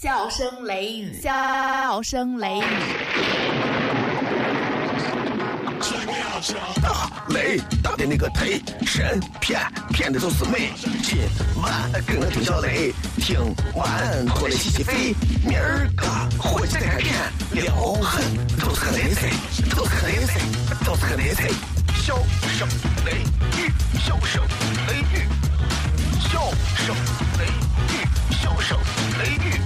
笑声雷雨，笑声雷雨。大雷大的那个忒神骗骗的都是美。今晚跟我听小雷，听完过来洗洗肺。明儿个火气再开点，撩狠都是个雷菜，都是个雷菜，都是个雷菜。笑声雷雨，笑声雷雨，笑声雷雨，笑声雷雨，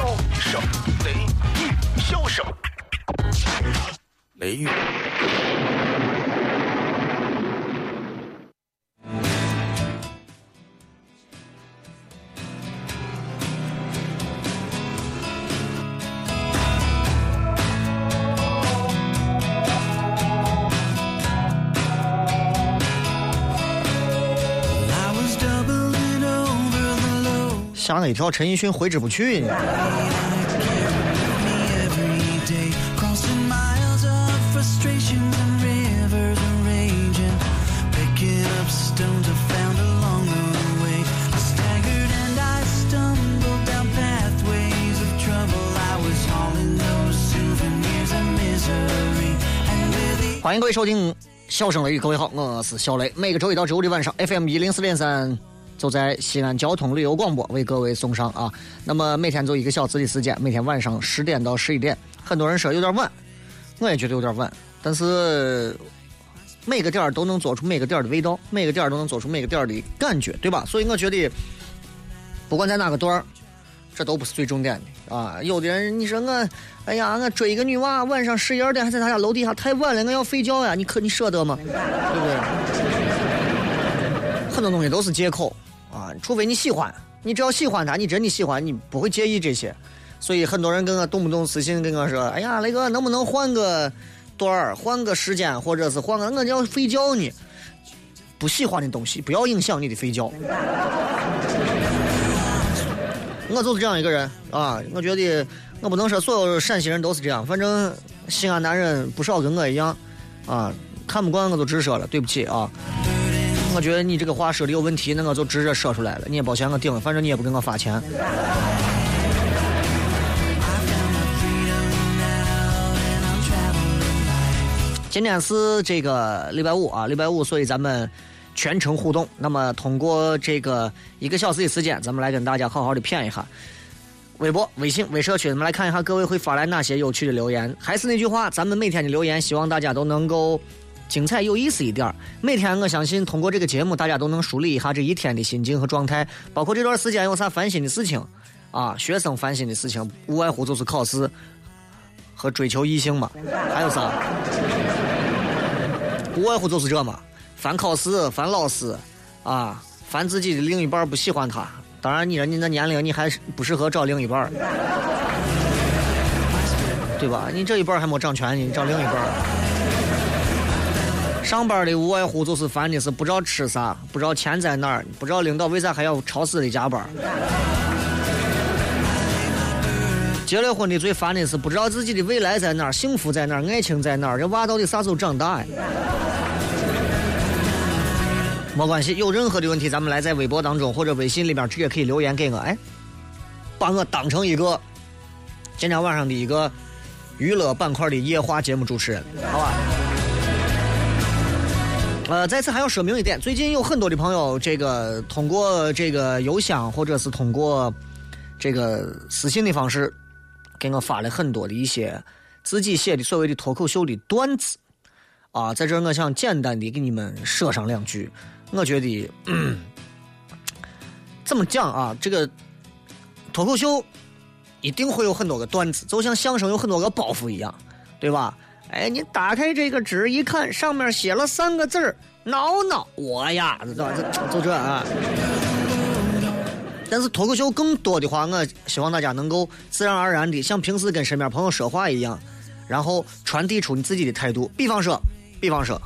笑声雷雨，笑声雷雨。吓我一跳，陈奕迅挥之不去。欢迎各位收听《笑声雷雨》，各位好，我是小雷。每个周一到周五的晚上，FM 一零四点三。就在西安交通旅游广播为各位送上啊，那么每天就一个小时的时间，每天晚上十点到十一点，很多人说有点晚，我也觉得有点晚，但是每个点儿都能做出每个点儿的味道，每个点儿都能做出每个点儿的感觉，对吧？所以我觉得，不管在哪个段儿，这都不是最重点的啊。有的人你说我，哎呀，我追一个女娃，晚上十一二点还在他家楼底下，太晚了，我要睡觉呀，你可你舍得吗？对不对？很多东西都是借口。啊，除非你喜欢，你只要喜欢他，你真的喜欢，你不会介意这些。所以很多人跟我动不动私信跟我说：“哎呀，雷哥，能不能换个段儿，换个时间，或者是换个我要睡觉呢？”不喜欢的东西不要影响你的睡觉。我就是这样一个人啊，我觉得我不能说所有陕西人都是这样，反正西安男人不少跟我一样啊，看不惯我就直说了，对不起啊。我觉得你这个话说的有问题，那我就直接说出来了。你也抱歉，我顶了，反正你也不给我发钱。今天是这个礼拜五啊，礼拜五，所以咱们全程互动。那么通过这个一个小时的时间，咱们来跟大家好好的谝一下微博、微信、微社区，咱们来看一下各位会发来哪些有趣的留言。还是那句话，咱们每天的留言，希望大家都能够。精彩有意思一点每天我相信通过这个节目，大家都能梳理一下这一天的心境和状态，包括这段时间有啥烦心的事情，啊，学生烦心的事情，无外乎就是考试和追求异性嘛，还有啥？无外乎就是这嘛，烦考试，烦老师，啊，烦自己的另一半不喜欢他。当然，你人家那年龄，你还不适合找另一半，对吧？你这一半还没掌权呢，你找另一半。上班的无外乎就是烦的是不知道吃啥，不知道钱在哪儿，不知道领导为啥还要超时的加班。结了婚的最烦的是不知道自己的未来在哪儿，幸福在哪儿，爱情在哪儿，这娃到底啥时候长大呀？没关系，有任何的问题咱们来在微博当中或者微信里边直接可以留言给我，哎，把我当成一个今天晚上的一个娱乐板块的夜话节目主持人，好吧？呃，在此还要说明一点，最近有很多的朋友，这个通过这个邮箱或者是通过这个私信的方式，给我发了很多的一些自己写的所谓的脱口秀的段子啊，在这我想简单的给你们说上两句。我觉得怎么讲啊，这个脱口秀一定会有很多个段子，就像相声有很多个包袱一样，对吧？哎，你打开这个纸一看，上面写了三个字“挠挠我呀”，就这啊。但是脱口秀更多的话，我希望大家能够自然而然的像平时跟身边朋友说话一样，然后传递出你自己的态度。比方说，比方说，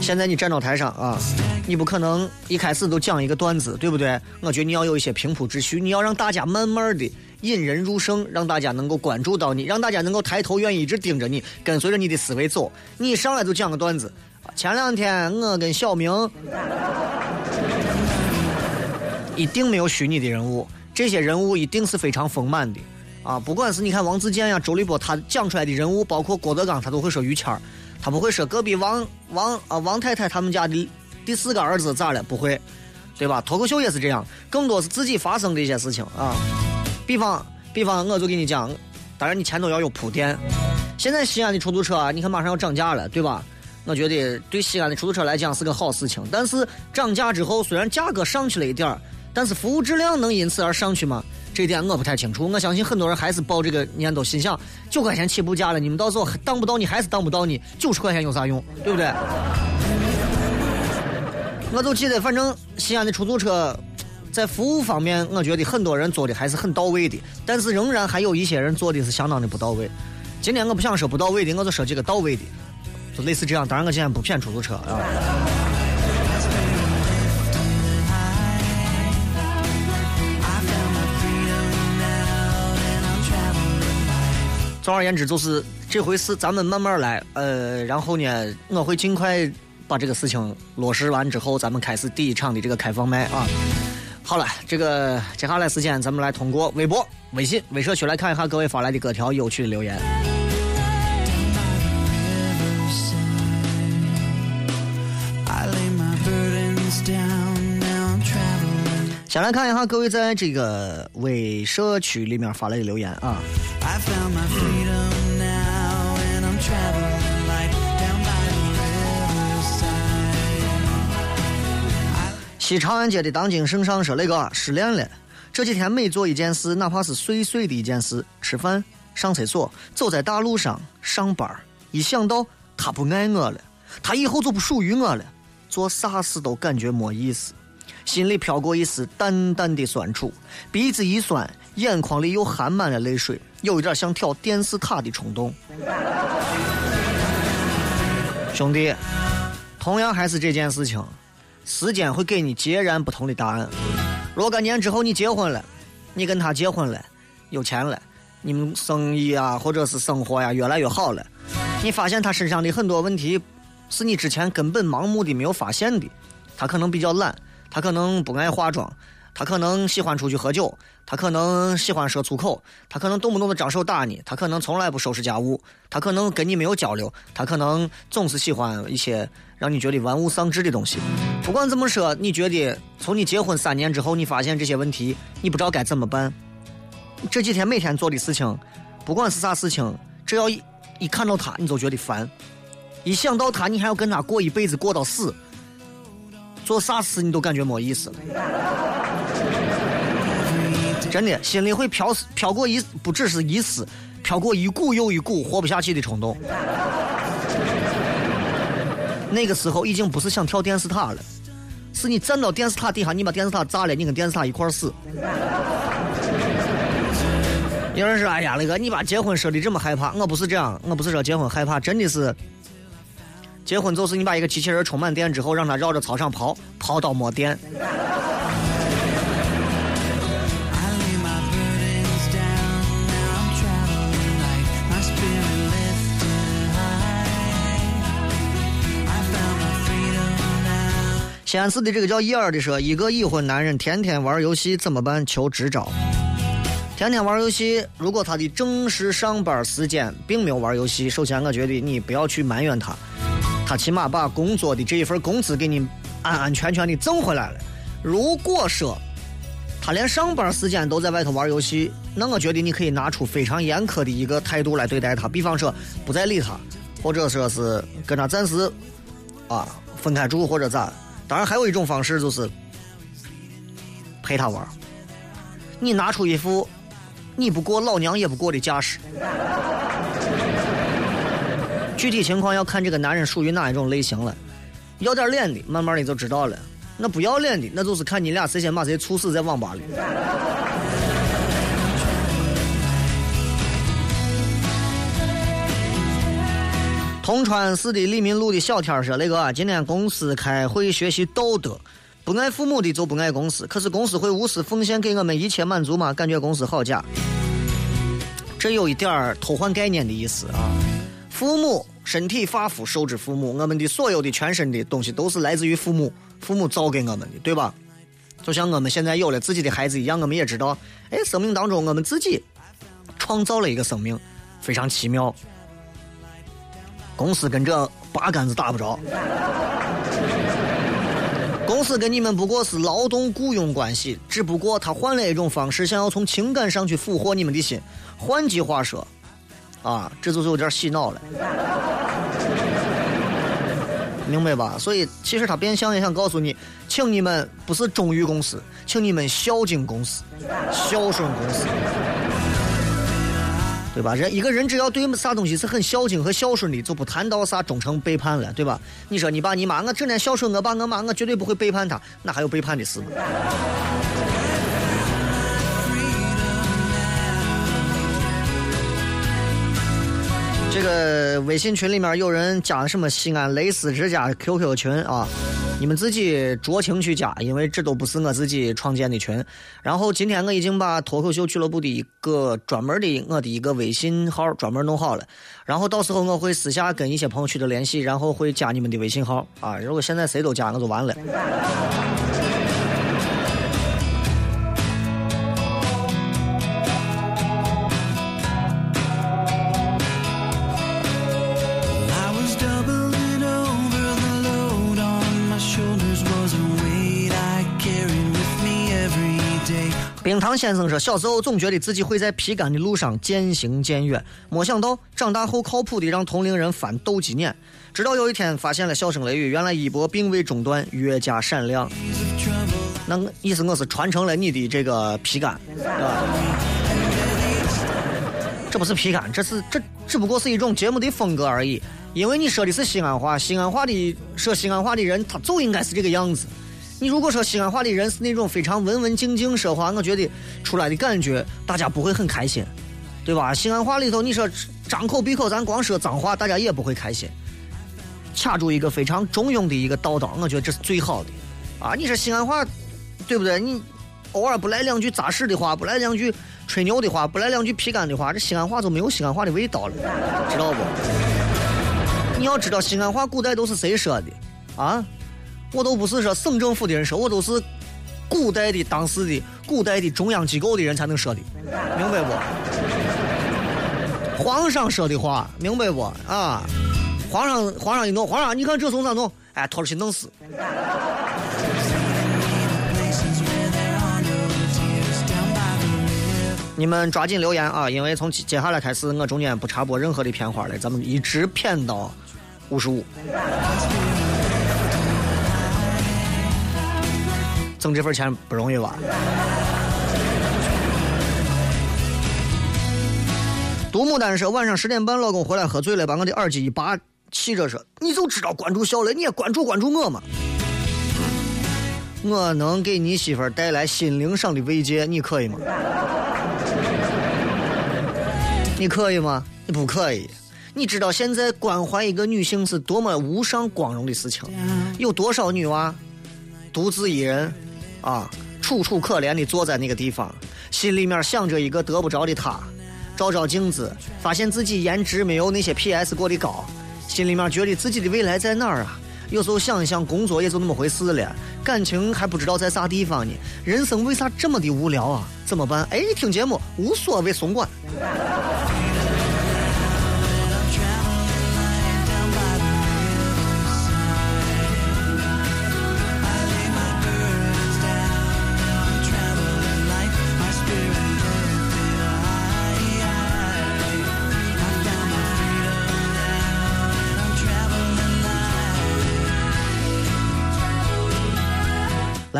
现在你站到台上啊，你不可能一开始都讲一个段子，对不对？我觉得你要有一些平铺直叙，你要让大家慢慢的。引人入胜，让大家能够关注到你，让大家能够抬头，愿意一直盯着你，跟随着你的思维走。你上来就讲个段子。前两天我跟小明，一定没有虚拟的人物，这些人物一定是非常丰满的。啊，不管是你看王自健呀、周立波，他讲出来的人物，包括郭德纲，他都会说于谦儿，他不会说隔壁王王啊王太太他们家的第四个儿子咋了，不会，对吧？脱口秀也是这样，更多是自己发生的一些事情啊。比方，比方，我就给你讲，当然你前头要有铺垫。现在西安的出租车啊，你看马上要涨价了，对吧？我觉得对西安的出租车来讲是个好事情。但是涨价之后，虽然价格上去了一点儿，但是服务质量能因此而上去吗？这点我不太清楚，我相信很多人还是抱这个念头，心想九块钱起步价了，你们到时候当不到你还是当不到你，九十块钱有啥用，对不对？我就记得，反正西安的出租车在服务方面，我觉得很多人做的还是很到位的，但是仍然还有一些人做的是相当的不到位。今天我不想说不到位的，我就说几个到位的，就类似这样。当然，我今天不骗出租车啊。总而言之，就是这回事，咱们慢慢来。呃，然后呢，我会尽快把这个事情落实完之后，咱们开始第一场的这个开放麦啊。好了，这个接下来时间，咱们来通过微博、微信、微社区来看一下各位发来的各条有趣的留言。先来看一下各位在这个微社区里面发来的留言啊。西长安街的当今圣上说：“那个失恋了，这几天每做一件事，哪怕是碎碎的一件事，吃饭、上厕所、走在大路上、上班，一想到他不爱我了，他以后就不属于我了，做啥事都感觉没意思，心里飘过一丝淡淡的酸楚，鼻子一酸，眼眶里又含满了泪水，有一点想跳电视塔的冲动。兄弟，同样还是这件事情。”时间会给你截然不同的答案。若干年之后你结婚了，你跟他结婚了，有钱了，你们生意啊或者是生活呀越来越好了，你发现他身上的很多问题是你之前根本盲目的没有发现的。他可能比较懒，他可能不爱化妆，他可能喜欢出去喝酒，他可能喜欢说粗口，他可能动不动的张手打你，他可能从来不收拾家务，他可能跟你没有交流，他可能总是喜欢一些。让你觉得玩物丧志的东西，不管怎么说，你觉得从你结婚三年之后，你发现这些问题，你不知道该怎么办。这几天每天做的事情，不管是啥事情，只要一看到他，你就觉得烦；一想到他，你还要跟他过一辈子，过到死，做啥事你都感觉没意思。真的，心里会飘飘过一不只是一丝，飘过一股又一股活不下去的冲动。那个时候已经不是想跳电视塔了，是你站到电视塔底下，你把电视塔炸了，你跟电视塔一块死。有人说：“哎呀，那个你把结婚说的这么害怕。”我不是这样，我不是说结婚害怕，真的是结婚就是你把一个机器人充满电之后，让它绕着操场跑，跑到没电。西安市的这个叫叶儿的说，一个已婚男人天天玩游戏怎么办？求支招。天天玩游戏，如果他的正式上班时间并没有玩游戏，首先我觉得你不要去埋怨他，他起码把工作的这一份工资给你安安全全的挣回来了。如果说他连上班时间都在外头玩游戏，那我觉得你可以拿出非常严苛的一个态度来对待他，比方说不再理他，或者说是跟他暂时啊分开住或者咋。当然，还有一种方式就是陪他玩你拿出一副你不过老娘也不过的架势。具体情况要看这个男人属于哪一种类型了。要点脸的，慢慢的就知道了。那不要脸的，那就是看你俩谁先把谁猝死在网吧里。铜川市的李民路的小天说：“那个今天公司开会学习道德，不爱父母的就不爱公司。可是公司会无私奉献给我们一切满足吗？感觉公司好假。这有一点儿偷换概念的意思啊！父母身体发肤受之父母，我们的所有的全身的东西都是来自于父母，父母造给我们的，对吧？就像我们现在有了自己的孩子一样，我们也知道，哎，生命当中我们自己创造了一个生命，非常奇妙。公司跟这八竿子打不着，公司跟你们不过是劳动雇佣关系，只不过他换了一种方式，想要从情感上去俘获你们的心。换句话说，啊，这就是有点洗脑了。明白吧？所以其实他变相也想告诉你，请你们不是忠于公司，请你们孝敬公司，孝顺公司，对吧？人一个人只要对啥东西是很孝敬和孝顺的，就不谈到啥忠诚背叛了，对吧？你说你爸你妈，我整天孝顺我爸我妈，我绝对不会背叛他，那还有背叛的事吗？这个微信群里面有人加什么西安蕾丝之家 QQ 群啊？你们自己酌情去加，因为这都不是我自己创建的群。然后今天我已经把脱口秀俱乐部的一个专门的我的一个微信号专门弄好了。然后到时候我会私下跟一些朋友取得联系，然后会加你们的微信号啊。如果现在谁都加，我就完了。先生说：“小时候总觉得自己会在皮干的路上渐行渐远，没想到长大后靠谱的让同龄人翻斗鸡眼。直到有一天发现了笑声雷雨，原来一波并未中断，越加闪亮。那意思我是传承了你的这个皮干，啊，这不是皮干，这是这只不过是一种节目的风格而已。因为你说的是西安话，西安话的说西安话的人，他就应该是这个样子。”你如果说西安话的人是那种非常文文静静说话，我觉得出来的感觉大家不会很开心，对吧？西安话里头你说张口闭口咱光说脏话，大家也不会开心。卡住一个非常中庸的一个道道，我觉得这是最好的。啊，你说西安话，对不对？你偶尔不来两句扎实的话，不来两句吹牛的话，不来两句皮干的话，这西安话就没有西安话的味道了，知道不？你要知道西安话古代都是谁说的啊？我都不是说省政府的人说，我都是古代的当时的古代的中央机构的人才能说的，明白不？皇上说的话，明白不？啊，皇上皇上一弄，皇上你看这从咋弄？哎，拖出去弄死。你们抓紧留言啊，因为从接下来开始，我中间不插播任何的片花了，咱们一直片到五十五。挣这份钱不容易吧？独牡丹说：“晚上十点半，老公回来喝醉了，把我的耳机一拔，气着说：‘你就知道关注小雷，你也关注关注我嘛。’我能给你媳妇带来心灵上的慰藉，你可以吗？你可以吗？你不可以。你知道现在关怀一个女性是多么无上光荣的事情？有多少女娃独自一人？”啊，楚楚可怜的坐在那个地方，心里面想着一个得不着的他，照照镜子，发现自己颜值没有那些 PS 过的高，心里面觉得自己的未来在哪儿啊？有时候想一想，工作也就那么回事了，感情还不知道在啥地方呢，人生为啥这么的无聊啊？怎么办？哎，听节目无所谓，松管。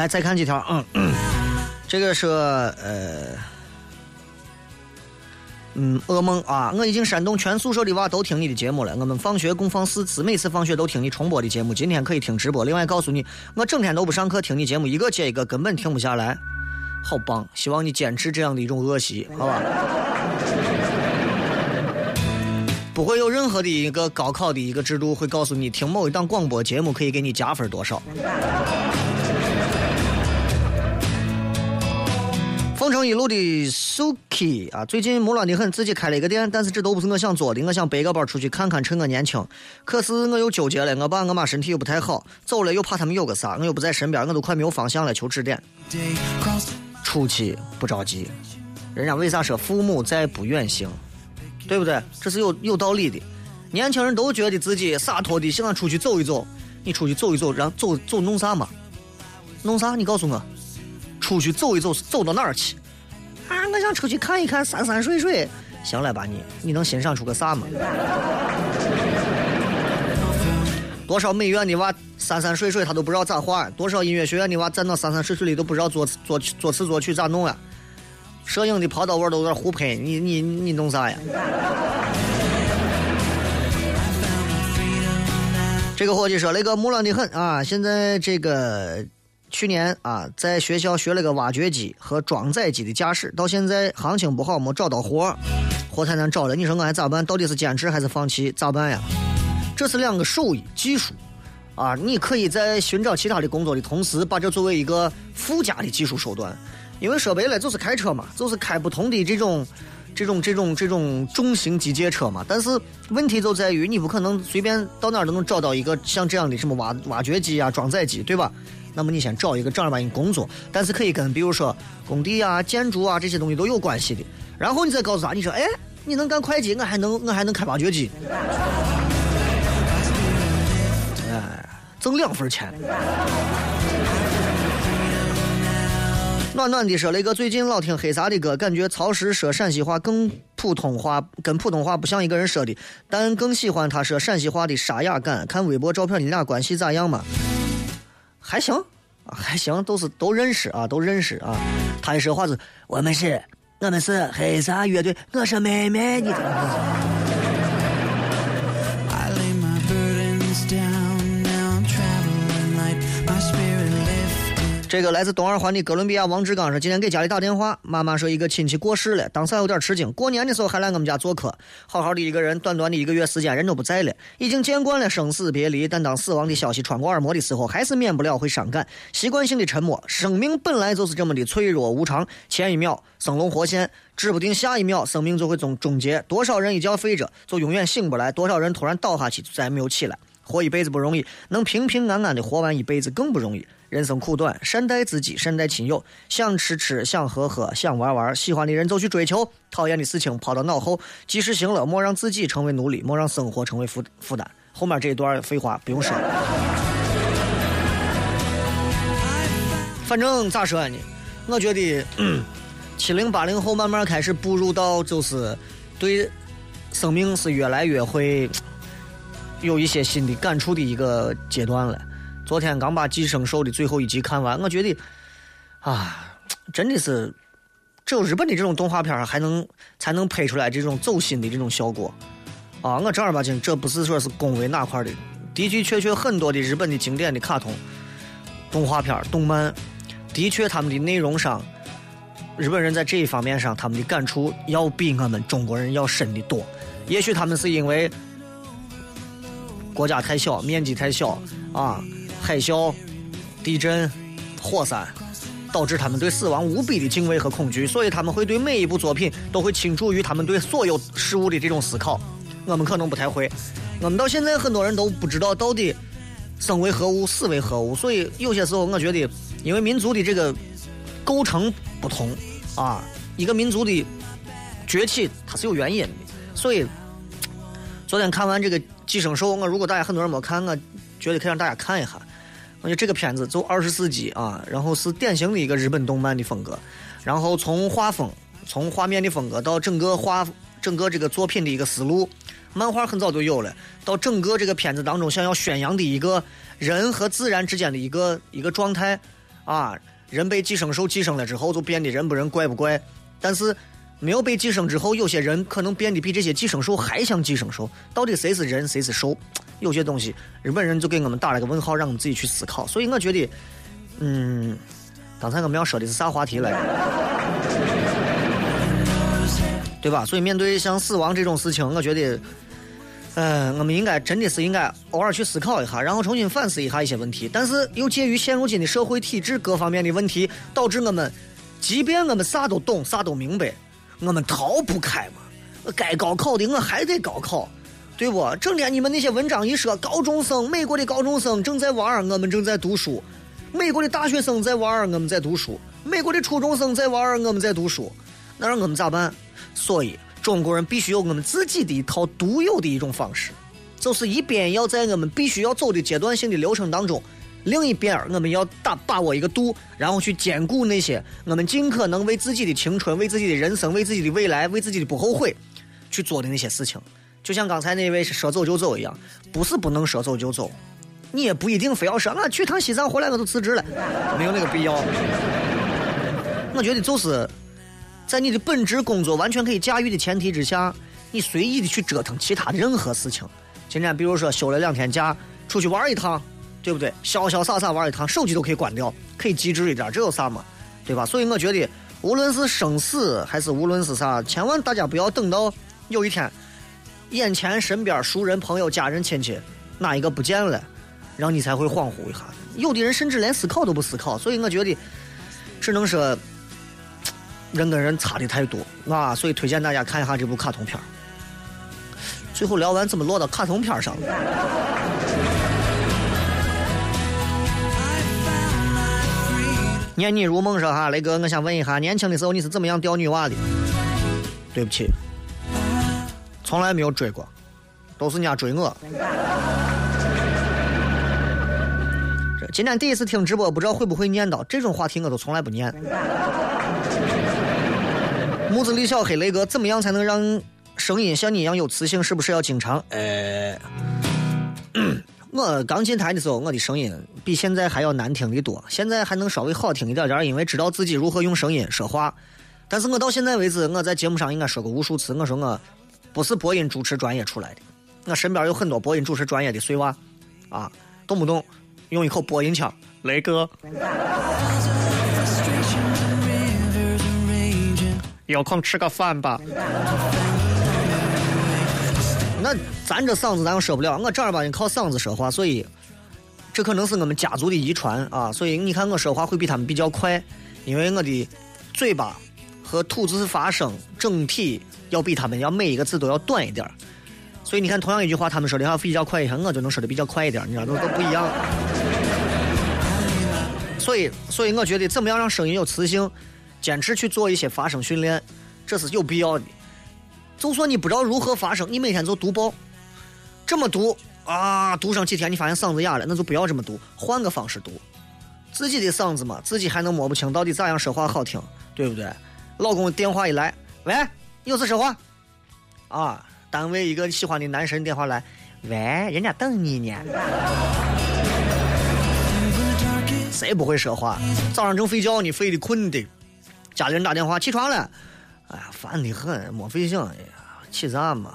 再看几条，嗯，这个是呃，嗯，噩梦啊！我已经煽动全宿舍的娃都听你的节目了。我们放学共放四次，每次放学都听你重播的节目。今天可以听直播。另外告诉你，我整天都不上课，听你节目一个接一个，根本停不下来。好棒！希望你坚持这样的一种恶习，好吧？不会有任何的一个高考的一个制度会告诉你，听某一档广播节目可以给你加分多少。城一路的 Suki 啊，最近木乱的很，自己开了一个店，但是这都不是我想做的。我想背个包出去看看，趁我年轻。可是我又纠结了，我爸我妈身体又不太好，走了又怕他们有个啥，我又不在身边，我都快没有方向了，求指点。初期不着急，人家为啥说父母在不远行？对不对？这是有有道理的。年轻人都觉得自己洒脱的，想出去走一走。你出去走一走，然后走走弄啥嘛？弄啥？你告诉我。出去走一走，走到哪儿去？啊，我想出去看一看山山水水。行了吧你？你能欣赏出个啥嘛？多少美院的娃山山水水他都不知道咋画，多少音乐学院的娃站到山山水水里都不知道作作作词作曲咋弄啊？摄影的跑到位都有点互拍，你你你弄啥呀？这个伙计说那个木乱的很啊，现在这个。去年啊，在学校学了个挖掘机和装载机的驾驶，到现在行情不好，没找到活，活太难找了。你说我还咋办？到底是坚持还是放弃？咋办呀？这是两个手艺技术啊！你可以在寻找其他的工作的同时，把这作为一个附加的技术手段。因为说白了，就是开车嘛，就是开不同的这种、这种、这种、这种重型机械车嘛。但是问题就在于，你不可能随便到哪儿都能找到一个像这样的什么挖挖掘机啊、装载机，对吧？那么你先找一个正儿八经工作，但是可以跟比如说工地啊、建筑啊这些东西都有关系的。然后你再告诉他，你说，哎，你能干会计，我还能我还能开挖掘机，哎，挣两份钱。暖暖的说了一个，最近老听黑撒的歌，感觉曹石说陕西话更普通话，跟普通话不像一个人说的，但更喜欢他说陕西话的沙哑感。看微博照片，你俩关系咋样嘛？还行，还行，都是都认识啊，都认识啊。他一说话是，我们是，我们是黑撒乐队，我是妹妹，你。这个来自东二环的哥伦比亚王志刚说：“今天给家里打电话，妈妈说一个亲戚过世了，当时还有点吃惊。过年的时候还来我们家做客，好好的一个人，短短的一个月时间，人都不在了。已经见惯了生死别离，但当死亡的消息穿过耳膜的时候，还是免不了会伤感。习惯性的沉默。生命本来就是这么的脆弱无常，前一秒生龙活现，指不定下一秒生命就会终终结。多少人一觉睡着就永远醒不来，多少人突然倒下去就再也没有起来。活一辈子不容易，能平平安安的活完一辈子更不容易。”人生苦短，善待自己，善待亲友。想吃吃，想喝喝，想玩玩，喜欢的人就去追求，讨厌的事情抛到脑后。及时行乐，莫让自己成为奴隶，莫让生活成为负负担。后面这一段废话不用说了。反正咋说呢？我觉得七零八零后慢慢开始步入到就是对生命是越来越会有一些新的感触的一个阶段了。昨天刚把《寄生兽》的最后一集看完，我觉得，啊，真的是只有日本的这种动画片还能才能拍出来这种走心的这种效果。啊，我正儿八经，这不是说是恭维哪块的，的的确确很多的日本的经典的卡通、动画片、动漫，的确他们的内容上，日本人在这一方面上他们的感触要比我们中国人要深的多。也许他们是因为国家太小，面积太小啊。海啸、地震、火山，导致他们对死亡无比的敬畏和恐惧，所以他们会对每一部作品都会倾注于他们对所有事物的这种思考。我们可能不太会，我们到现在很多人都不知道到底生为何物，死为何物。所以有些时候，我觉得，因为民族的这个构成不同啊，一个民族的崛起它是有原因的。所以昨天看完这个《寄生兽》，我如果大家很多人没看，我觉得可以让大家看一下。我觉得这个片子就二十世纪啊，然后是典型的一个日本动漫的风格，然后从画风、从画面的风格到整个画、整个这个作品的一个思路，漫画很早就有了，到整个这个片子当中想要宣扬的一个人和自然之间的一个一个状态啊，人被寄生兽寄生了之后就变得人不人怪不怪，但是没有被寄生之后，有些人可能变得比这些寄生兽还像寄生兽，到底谁是人谁是兽？有些东西，日本人就给我们打了个问号，让我们自己去思考。所以我觉得，嗯，刚才我们要说的是啥话题来着？对吧？所以面对像死亡这种事情，我觉得，嗯，我们应该真的是应该偶尔去思考一下，然后重新反思一下一些问题。但是又介于现如今的社会体制各方面的问题，导致我们。即便我们啥都懂，啥都明白，我们逃不开嘛。该高考的我还得高考，对不？整天你们那些文章一说，高中生，美国的高中生正在玩，我们正在读书；美国的大学生在玩，我们在读书；美国的初中生在玩，我们在读书。那让我们咋办？所以中国人必须有我们自己的一套独有的一种方式，就是一边要在我们必须要走的阶段性的流程当中。另一边我们要打把握一个度，然后去兼顾那些我们尽可能为自己的青春、为自己的人生、为自己的未来、为自己的不后悔去做的那些事情。就像刚才那位说走就走一样，不是不能说走就走，你也不一定非要说我去趟西藏回来我就辞职了，没有那个必要。我觉得就是在你的本职工作完全可以驾驭的前提之下，你随意的去折腾其他的任何事情。今天比如说休了两天假，出去玩一趟。对不对？潇潇洒洒玩一趟，手机都可以关掉，可以机智一点，这有啥嘛？对吧？所以我觉得，无论是生死还是无论是啥，千万大家不要等到有一天，眼前身边熟人、朋友、家人、亲戚哪一个不见了，然后你才会恍惚一下。有的人甚至连思考都不思考。所以我觉得，只能说人跟人差的太多啊。所以推荐大家看一下这部卡通片最后聊完怎么落到卡通片上了？念你如梦说哈，雷哥，我想问一下，年轻的时候你是怎么样钓女娃的？对不起，从来没有追过，都是人家追我。这今天第一次听直播，不知道会不会念叨这种话题，我都从来不念。木子李小黑，雷哥，怎么样才能让声音像你一样有磁性？是不是要经常？呃。我刚进台的时候，我的声音比现在还要难听的多。现在还能稍微好听一点点，因为知道自己如何用声音说话。但是我到现在为止，我在节目上应该说过无数次，我说我不是播音主持专业出来的。我身边有很多播音主持专业的碎娃，啊，动不动用一口播音腔，雷哥，有空吃个饭吧。那咱这嗓子咱又说不了，我正儿八经靠嗓子说话，所以这可能是我们家族的遗传啊。所以你看我说话会比他们比较快，因为我的嘴巴和吐字发声整体要比他们要每一个字都要短一点所以你看，同样一句话，他们说的要比较快一些，我就能说的比较快一点你知道都都不一样。所以，所以我觉得怎么样让声音有磁性，坚持去做一些发声训练，这是有必要的。就算你不知道如何发声，你每天就读报，这么读啊，读上几天，你发现嗓子哑了，那就不要这么读，换个方式读。自己的嗓子嘛，自己还能摸不清到底咋样说话好听，对不对？老公电话一来，喂，有事说话。啊，单位一个喜欢的男神电话来，喂，人家等你呢。谁不会说话？早上正睡觉呢，睡得困的，家里人打电话起床了。哎呀，烦的很，没睡醒。哎呀，起啥嘛？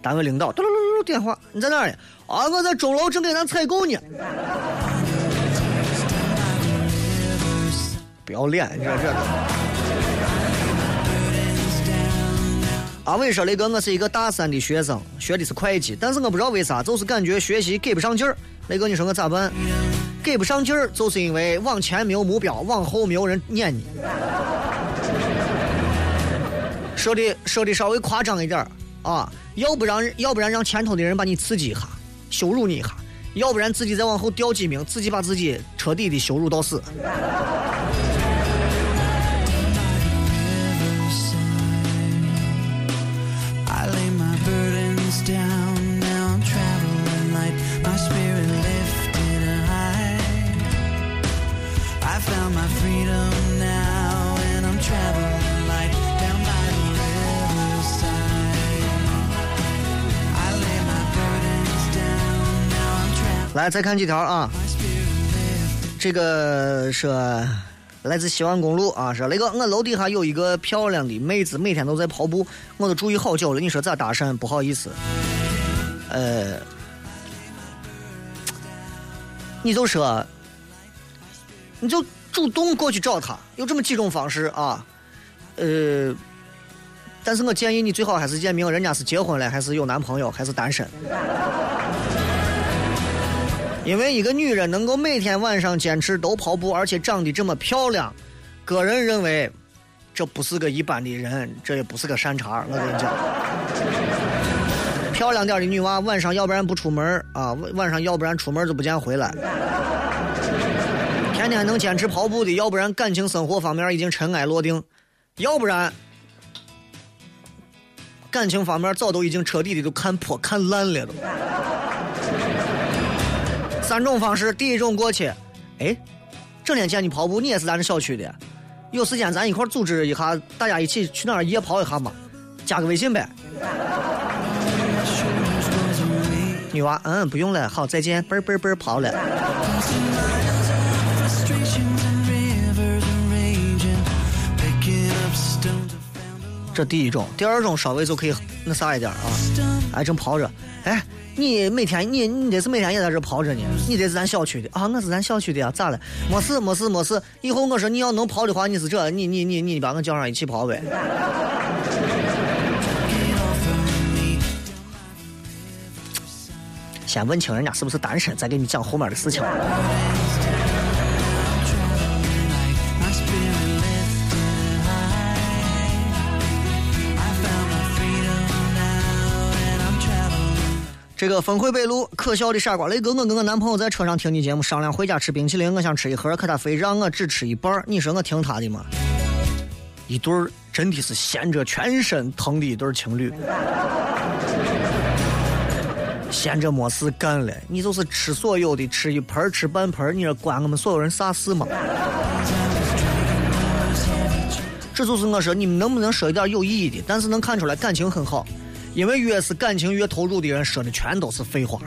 单位领导嘟噜噜噜电话，你在哪儿呢？啊，我在钟楼正给咱采购呢。不要脸，你说这。阿伟说：“雷哥，我是一个大三的学生，学的是会计，但是我不知道为啥，就是感觉学习给不上劲儿。雷哥，你说我咋办？给不上劲儿，就是因为往前没有目标，往后没有人撵你。”说的说的稍微夸张一点啊，要不然要不然让前头的人把你刺激一下，羞辱你一下，要不然自己再往后掉几名，自己把自己彻底的羞辱到死。来，再看几条啊！这个说来自西万公路啊，说雷哥，我楼底下有一个漂亮的妹子，每天都在跑步，我都注意好久了。你说咋搭讪？不好意思，呃，你就说，你就主动过去找她，有这么几种方式啊，呃，但是我建议你最好还是验明人家是结婚了，还是有男朋友，还是单身。因为一个女人能够每天晚上坚持都跑步，而且长得这么漂亮，个人认为，这不是个一般的人，这也不是个善茬。我跟你讲，漂亮点的女娃晚上要不然不出门啊，晚上要不然出门就不见回来。天天能坚持跑步的，要不然感情生活方面已经尘埃落定，要不然感情方面早都已经彻底的都看破看烂了都。三种方式，第一种过去，哎，整天见你跑步，你也是咱这小区的，有时间咱一块组织一下，大家一起去那儿夜跑一下嘛，加个微信呗。女娃，嗯，不用了，好，再见，奔奔奔跑了。这第一种，第二种稍微就可以那啥一点啊，哎，正跑着，哎，你每天你你这是每天也在这跑着呢？你这是咱小区的啊？我是咱小区的呀，咋了？没事没事没事，以后我说你要能跑的话，你是这，你你你你把我叫上一起跑呗。先问清人家是不是单身，再给你讲后面的事情。这个峰回北路，可笑的傻瓜雷哥，我跟我男朋友在车上听你节目，商量回家吃冰淇淋，我想吃一盒，可他非让我只吃一半你说我听他的吗？一对儿真的是闲着全身疼的一对情侣，闲着没事干了，你就是吃所有的，吃一盆吃半盆你说关我们所有人啥事吗？这就是我说你们能不能说一点有意义的，但是能看出来感情很好。因为越是感情越投入的人，说的全都是废话。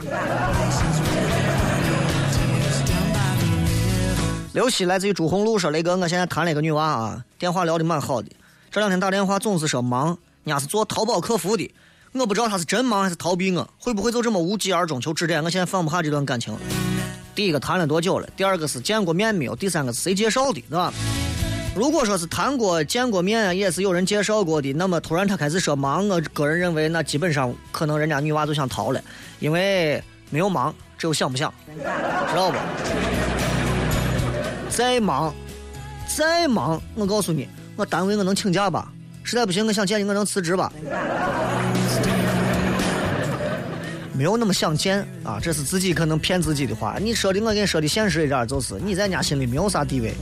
刘希来自于朱红路说：“雷哥，我现在谈了一个女娃啊，电话聊的蛮好的。这两天打电话总是说忙，人家是做淘宝客服的，我不知道他是真忙还是逃避我，会不会就这么无疾而终？求指点。我现在放不下这段感情。第一个谈了多久了？第二个是见过面没有？第三个是谁介绍的，对吧？”如果说是谈过、见过面，也是有人介绍过的，那么突然他开始说忙，我个人认为那基本上可能人家女娃就想逃了，因为没有忙，只有想不想，知道不？再忙，再忙，我告诉你，我单位我能请假吧？实在不行，我想见你，我能辞职吧？没有那么想见啊，这是自己可能骗自己的话。你说的，我给你说的现实一点，就是你在人家心里没有啥地位。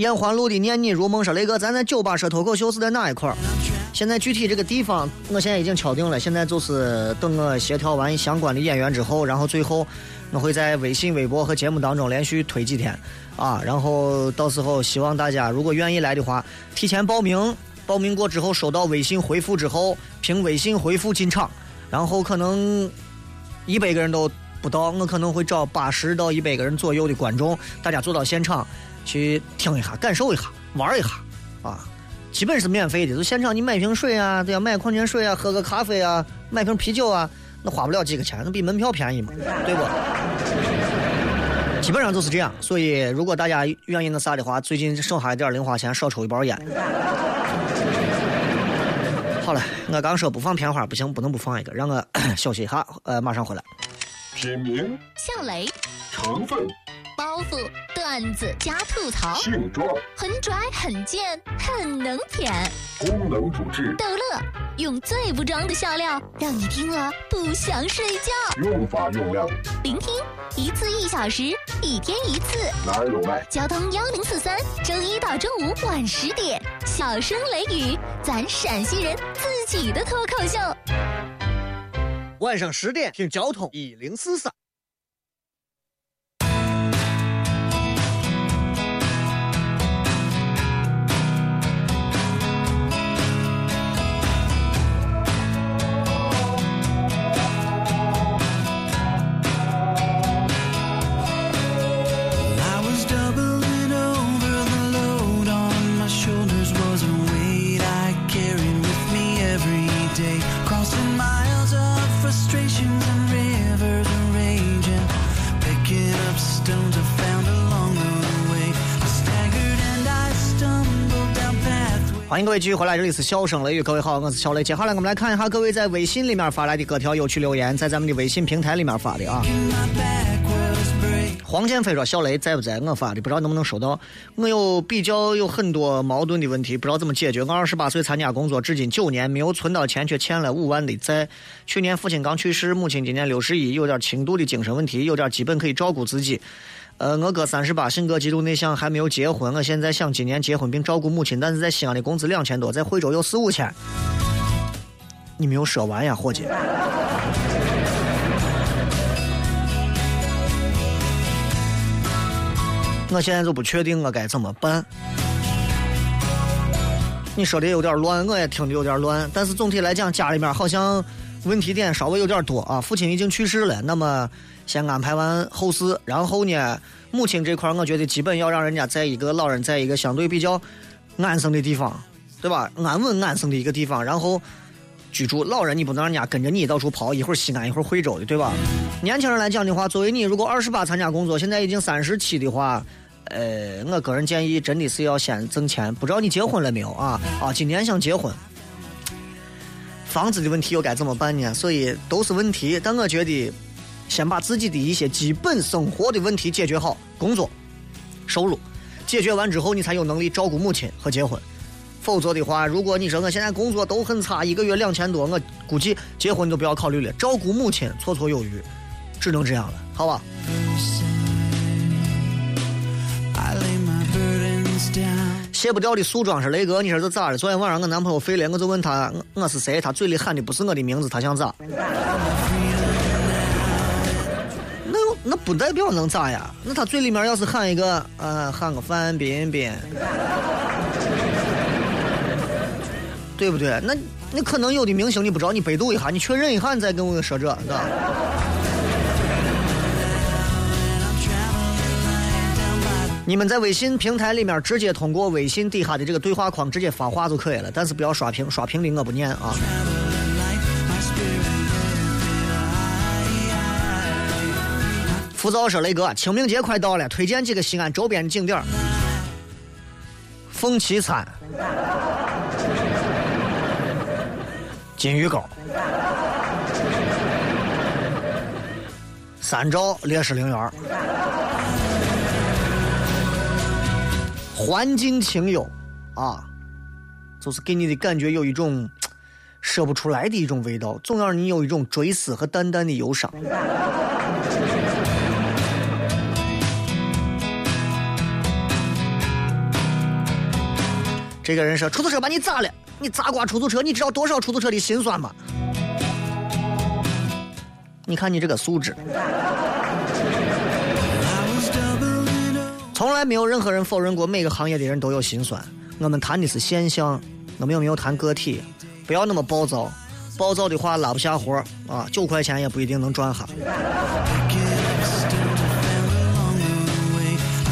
燕环路的念你如梦说：“雷哥，咱在酒吧说脱口秀是在哪一块儿？现在具体这个地方，我现在已经敲定了。现在就是等我协调完相关的演员之后，然后最后我会在微信、微博和节目当中连续推几天啊。然后到时候希望大家如果愿意来的话，提前报名。报名过之后收到微信回复之后，凭微信回复进场。然后可能一百个人都不到，我可能会找八十到一百个人左右的观众，大家坐到现场。”去听一下，感受一下，玩一下，啊，基本是免费的。就现场你买瓶水啊，对呀，买矿泉水啊，喝个咖啡啊，买瓶啤酒啊，那花不了几个钱，那比门票便宜嘛，对不？基本上就是这样。所以，如果大家愿意那啥的话，最近省下一点零花钱，少抽一包烟。好了，我刚说不放片花不行，不能不放一个，让我 休息一下，呃，马上回来。品名：小雷。成分。包袱、段子加吐槽，性状很拽、很贱、很能舔。功能主治逗乐，用最不装的笑料，让你听了不想睡觉。用法用量：聆听一次一小时，一天一次。哪有卖？交通幺零四三，周一到周五晚十点，小声雷雨，咱陕西人自己的脱口秀。晚上十点听交通一零四三。迎各位继续回来，这里是笑声雷雨，各位好，我是小雷。接下来我们来看一下各位在微信里面发来的各条有趣留言，在咱们的微信平台里面发的啊。黄建飞说：“小雷在不在？我发的，不知道能不能收到。我有比较有很多矛盾的问题，不知道怎么解决。我二十八岁参加工作，至今九年没有存到钱，却欠了五万的债。去年父亲刚去世，母亲今年六十一，有点轻度的精神问题，有点基本可以照顾自己。”呃，我哥三十八，性格极度内向，还没有结婚。我现在想今年结婚并照顾母亲，但是在西安的工资两千多，在惠州有四五千。你没有说完呀，伙计。我现在就不确定我该怎么办。你说的有点乱，我也听的有点乱，但是总体来讲，家里面好像问题点稍微有点多啊。父亲已经去世了，那么。先安排完后事，然后呢，母亲这块我觉得基本要让人家在一个老人在一个相对比较安生的地方，对吧？安稳安生的一个地方，然后居住。老人你不能让人家跟着你到处跑，一会儿西安一会儿惠州的，对吧？年轻人来讲的话，作为你，如果二十八参加工作，现在已经三十七的话，呃，我个人建议真的是要先挣钱。不知道你结婚了没有啊？啊，今年想结婚，房子的问题又该怎么办呢？所以都是问题，但我觉得。先把自己的一些基本生活的问题解决好，工作、收入解决完之后，你才有能力照顾母亲和结婚。否则的话，如果你说我现在工作都很差，一个月两千多，我估计结婚都不要考虑了。照顾母亲绰绰有余，只能这样了，好吧？卸不掉的素装是雷哥，你说这咋了？昨天晚上我男朋友飞了，我就问他我是谁，他嘴里喊的不是我的名字，他想咋？那又那不代表能咋呀？那他嘴里面要是喊一个，呃，喊个范冰冰，对不对？那那可能有的明星你不知道，你百度一下，你确认一下，你再跟我说这，吧？你们在微信平台里面直接通过微信底下的这个对话框直接发话就可以了，但是不要刷屏，刷屏的我不念啊。浮躁说：“雷哥，清明节快到了，推荐几个西安周边的景点凤岐山、金鱼沟、三兆烈士陵园，环境清幽啊，就是给你的感觉有一种 说不出来的一种味道，总让你有一种追思和淡淡的忧伤。”这个人说：“出租车把你砸了，你砸挂出租车，你知道多少出租车的心酸吗？你看你这个素质。”从来没有任何人否认过每个行业的人都有心酸。我们谈的是现象，我们有没有谈个体？不要那么暴躁，暴躁的话拉不下活啊！九块钱也不一定能赚哈。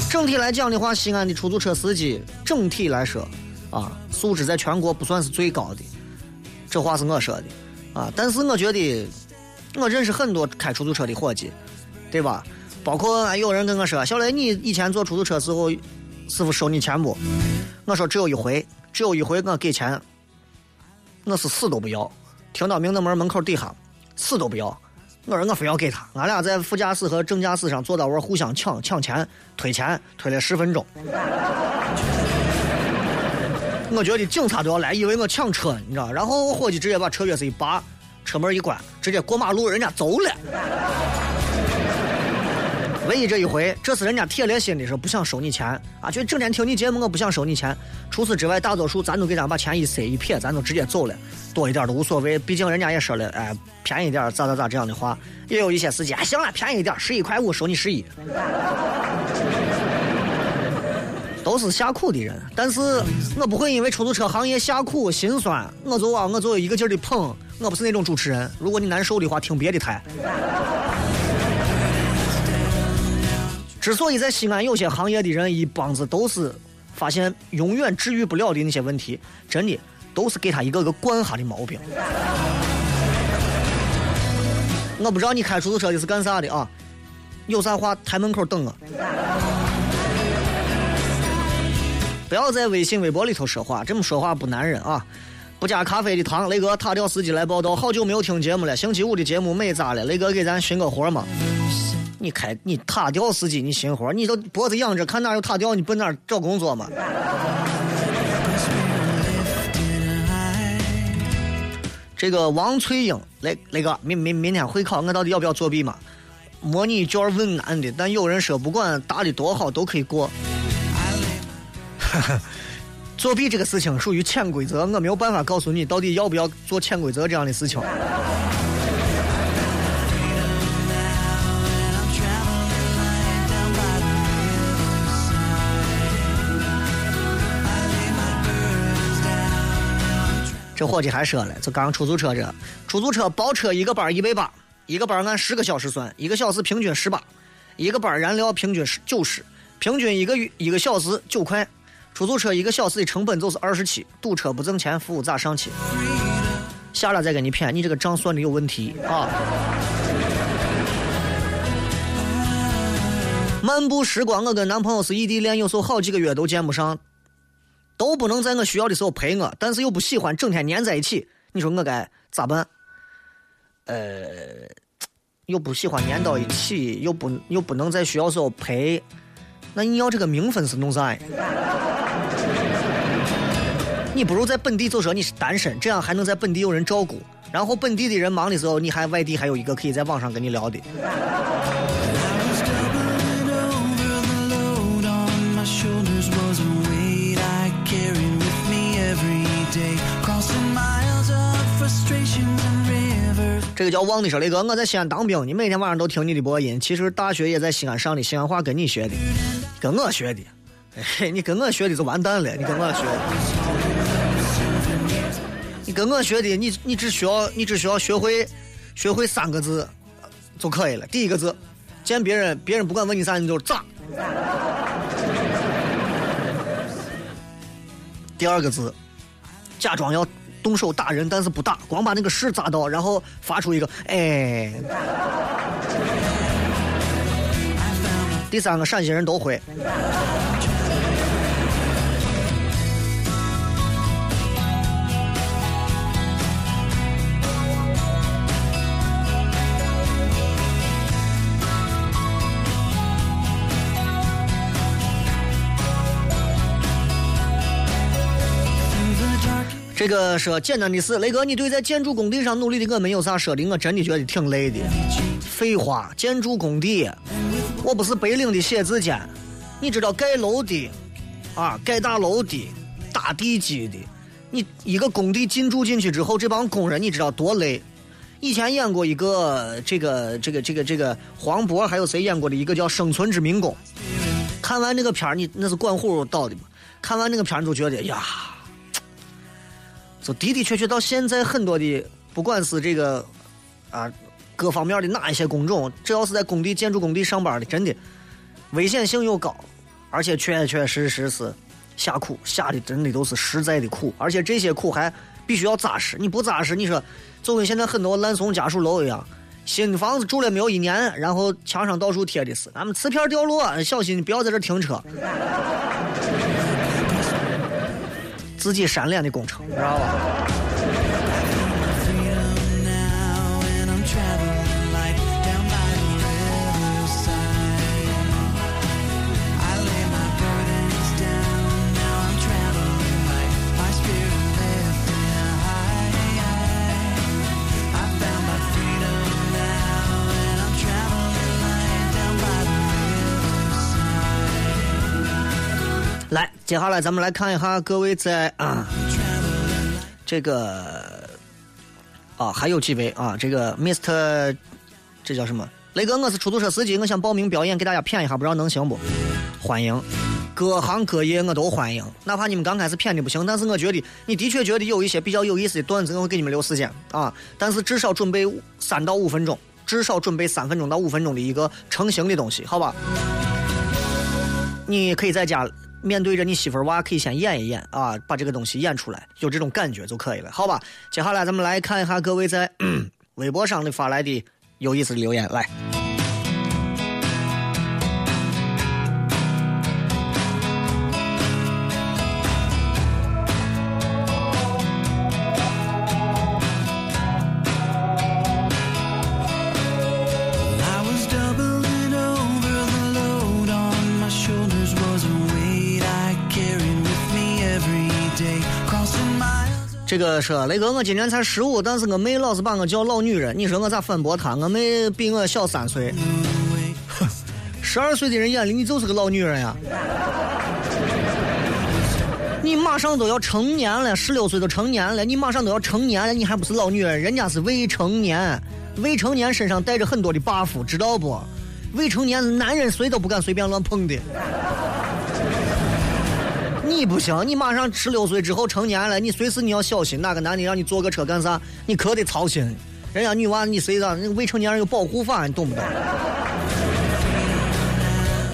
整体来讲的话，西安的出租车司机整体来说。啊，素质在全国不算是最高的，这话是我说的，啊，但是我觉得，我认识很多开出租车的伙计，对吧？包括有人跟我说，小雷，你以前坐出租车时候，师傅收你钱不？我说只有一回，只有一回我给钱，我是死都不要。停到明德门门口底下，死都不要。我说我非要给他，俺俩在副驾驶和正驾驶上坐到位互相抢抢钱、推钱，推了十分钟。我觉得警察都要来，以为我抢车，你知道？然后我伙计直接把车钥匙一拔，车门一关，直接过马路，人家走了。唯一这一回，这是人家铁了心的，说不想收你钱啊，就整天听你节目，我不想收你钱。除此之外，大多数咱都给咱把钱一塞一撇，咱都直接走了，多一点都无所谓，毕竟人家也说了，哎，便宜点，咋咋咋这样的话。也有一些司机，行了，便宜点，十一块五收你十一。都是下苦的人，但是我不会因为出租车行业下苦心酸，我就啊，我就一个劲儿的捧，我不是那种主持人。如果你难受的话，听别的台。之所以在西安有些行业的人一帮子都是发现永远治愈不了的那些问题，真的都是给他一个个惯下的毛病。我不知道你开出租车的是干啥的啊？有啥话台门口等我。不要在微信、微博里头说话，这么说话不男人啊！不加咖啡的糖，雷哥塔吊司机来报道，好久没有听节目了。星期五的节目美咋了？雷哥给咱寻个活嘛？你开你塔吊司机，你寻活？你都脖子仰着，看哪有塔吊，你奔哪找工作嘛？这个王翠英，雷雷哥，明明明天会考，我到底要不要作弊嘛？模拟卷问难的，但有人说不管答的多好都可以过。作弊这个事情属于潜规则，我没有办法告诉你到底要不要做潜规则这样的事情。这伙计还说了，就刚出租车这，出租车包车一个班一百八，一个班按十个小时算，一个小时平均十八，一个班燃料平均是九十，平均一个月一个小时九块。出租车一个小时的成本就是二十七，堵车不挣钱，服务咋上去？下来再给你骗，你这个账算的有问题啊！漫步时光，我跟男朋友是异地恋，有时候好几个月都见不上，都不能在我需要的时候陪我，但是又不喜欢整天黏在一起，你说我该咋办？呃，又不喜欢黏到一起，又不又不能在需要时候陪，那你要这个名分是弄啥呀？你不如在本地就说你是单身，这样还能在本地有人照顾。然后本地的人忙的时候，你还外地还有一个可以在网上跟你聊的。这个叫王的说雷哥，我在西安当兵，你每天晚上都听你的播音。其实大学也在西安上的，西安话跟你学的，跟我学的。哎，你跟我学的就完蛋了，你跟我学。你跟我学的，你你只需要你只需要学会学会三个字就可以了。第一个字，见别人别人不管问你啥，你就咋。第二个字，假装要动手打人，但是不打，光把那个屎砸到，然后发出一个哎。第三个，陕西人都会。这个说简单的事，雷哥，你对在建筑工地上努力的我们有啥说的？我真的觉得挺累的。废话，建筑工地，我不是白领的写字间。你知道盖楼的，啊，盖大楼的，打地基的，你一个工地进驻进去之后，这帮工人你知道多累？以前演过一个这个这个这个这个黄渤还有谁演过的一个叫《生存之民工》。看完那个片儿，你那是管虎导的嘛？看完那个片儿就觉得呀。就的的确确到现在，很多的不管是这个啊各方面的哪一些工种，只要是在工地建筑工地上班的，真的危险性又高，而且确确实实是下苦下的真的都是实在的苦，而且这些苦还必须要扎实。你不扎实，你说就跟现在很多烂怂家属楼一样，新房子住了没有一年，然后墙上到处贴的是“俺们瓷片掉落，小心不要在这停车”。自己扇脸的工程，知道吧？接下来咱们来看一下各位在啊，这个啊，还有几位啊，这个 Mr，这叫什么？雷哥，我是出租车司机，我想报名表演，给大家谝一下，不知道能行不？欢迎，各行各业我都欢迎，哪怕你们刚开始谝的不行，但是我觉得你的确觉得有一些比较有意思的段子，我会给你们留时间啊，但是至少准备三到五分钟，至少准备三分钟到五分钟的一个成型的东西，好吧？你可以在家。面对着你媳妇儿娃，可以先演一演啊，把这个东西演出来，有这种感觉就可以了，好吧？接下来咱们来看一下各位在 微博上的发来的有意思的留言，来。说雷哥，我今年才十五，但是我妹老是把我叫老女人，你说我咋反驳她？我妹比我小三岁，十二岁的人眼里你就是个老女人呀！你马上都要成年了，十六岁都成年了，你马上都要成年了，你还不是老女人？人家是未成年，未成年身上带着很多的 buff，知道不？未成年男人谁都不敢随便乱碰的。你不行，你马上十六岁之后成年了，你随时你要小心，哪个男的让你坐个车干啥，你可得操心。人家女娃你谁让，未成年人有保护法，你懂不懂？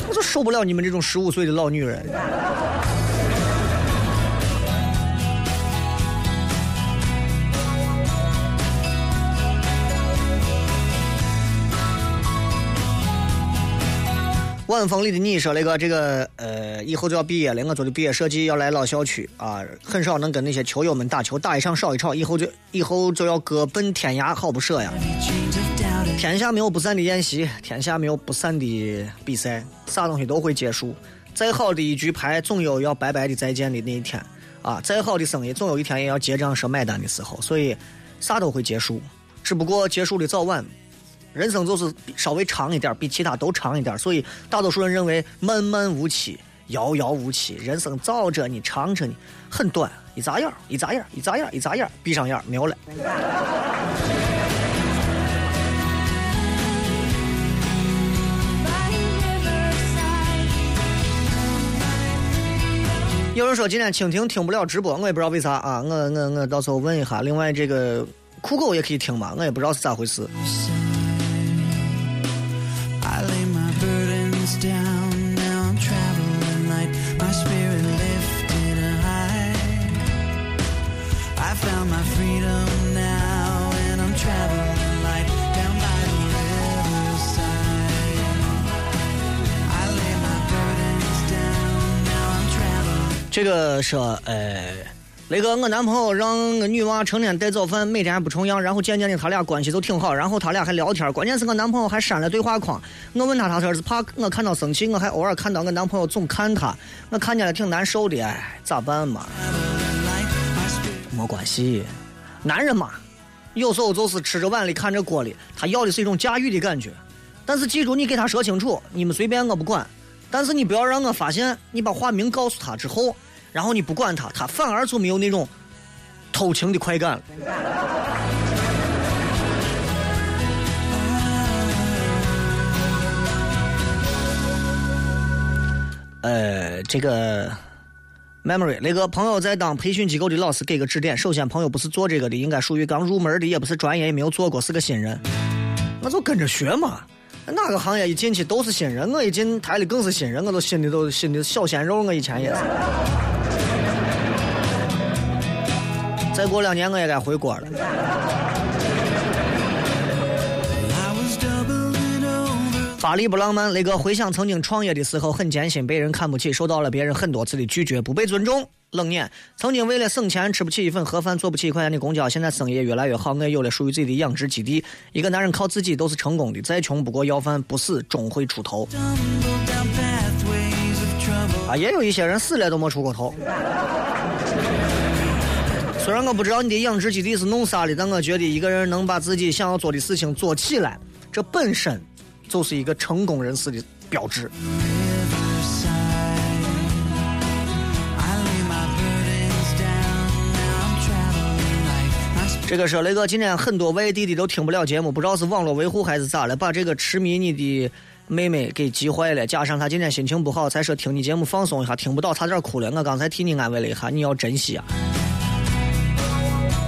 我就受不了你们这种十五岁的老女人。晚风里的你说那个这个呃，以后就要毕业了，我做的毕业设计要来老校区啊，很少能跟那些球友们打球，打一场少一场，以后就以后就要各奔天涯，好不舍呀！天下没有不散的宴席，天下没有不散的比赛，啥东西都会结束。再好的一局牌，总有要拜拜的再见的那一天啊！再好的生意，总有一天也要结账说买单的时候，所以啥都会结束，只不过结束的早晚。人生就是稍微长一点，比其他都长一点，所以大多数人认为漫漫无期、遥遥无期。人生早着呢，长着呢，很短，一眨眼，一眨眼，一眨眼，一眨眼，闭上眼没有了。有人说今天蜻蜓听不了直播，我也不知道为啥啊，我我我到时候问一下。另外这个酷狗也可以听嘛，我也不知道是咋回事。这个说，呃， 雷哥，我男朋友让我女娃成天带早饭，每天还不重样，然后渐渐的他俩关系都挺好，然后他俩还聊天，关键是我男朋友还删了对话框。我问他，他说是怕我看到生气，我还偶尔看到我男朋友总看他，我看见了挺难受的，哎，咋办嘛？没关系，男人嘛，有时候就是吃着碗里看着锅里，他要的是一种驾驭的感觉。但是记住，你给他说清楚，你们随便我不管，但是你不要让我发现你把话明告诉他之后。然后你不管他，他反而就没有那种偷情的快感了。呃，这个 memory 那个朋友在当培训机构的老师给个指点。首先，朋友不是做这个的，应该属于刚入门的，也不是专业，也没有做过，是个新人。那就跟着学嘛。哪个行业一进去都是新人，我一进台里更是新人，我都心里都心里小鲜肉，我以前也是。再过两年我也该回国了。法力不浪漫，雷哥回想曾经创业的时候很艰辛，被人看不起，受到了别人很多次的拒绝，不被尊重，冷眼。曾经为了省钱吃不起一份盒饭，坐不起一块钱的公交，现在生意越来越好，我也有了属于自己的养殖基地。一个男人靠自己都是成功的，再穷不过要饭，不死终会出头。啊，也有一些人死了都没出过头。虽然我不知道你的养殖基地是弄啥的，但我觉得一个人能把自己想要做的事情做起来，这本身就是一个成功人士的标志。这个说雷哥，今天很多外地的都听不了节目，不知道是网络维护还是咋了，把这个痴迷你的妹妹给急坏了。加上她今天心情不好，才说听你节目放松一下，听不到差点哭了。我刚才替你安慰了一下，你要珍惜啊。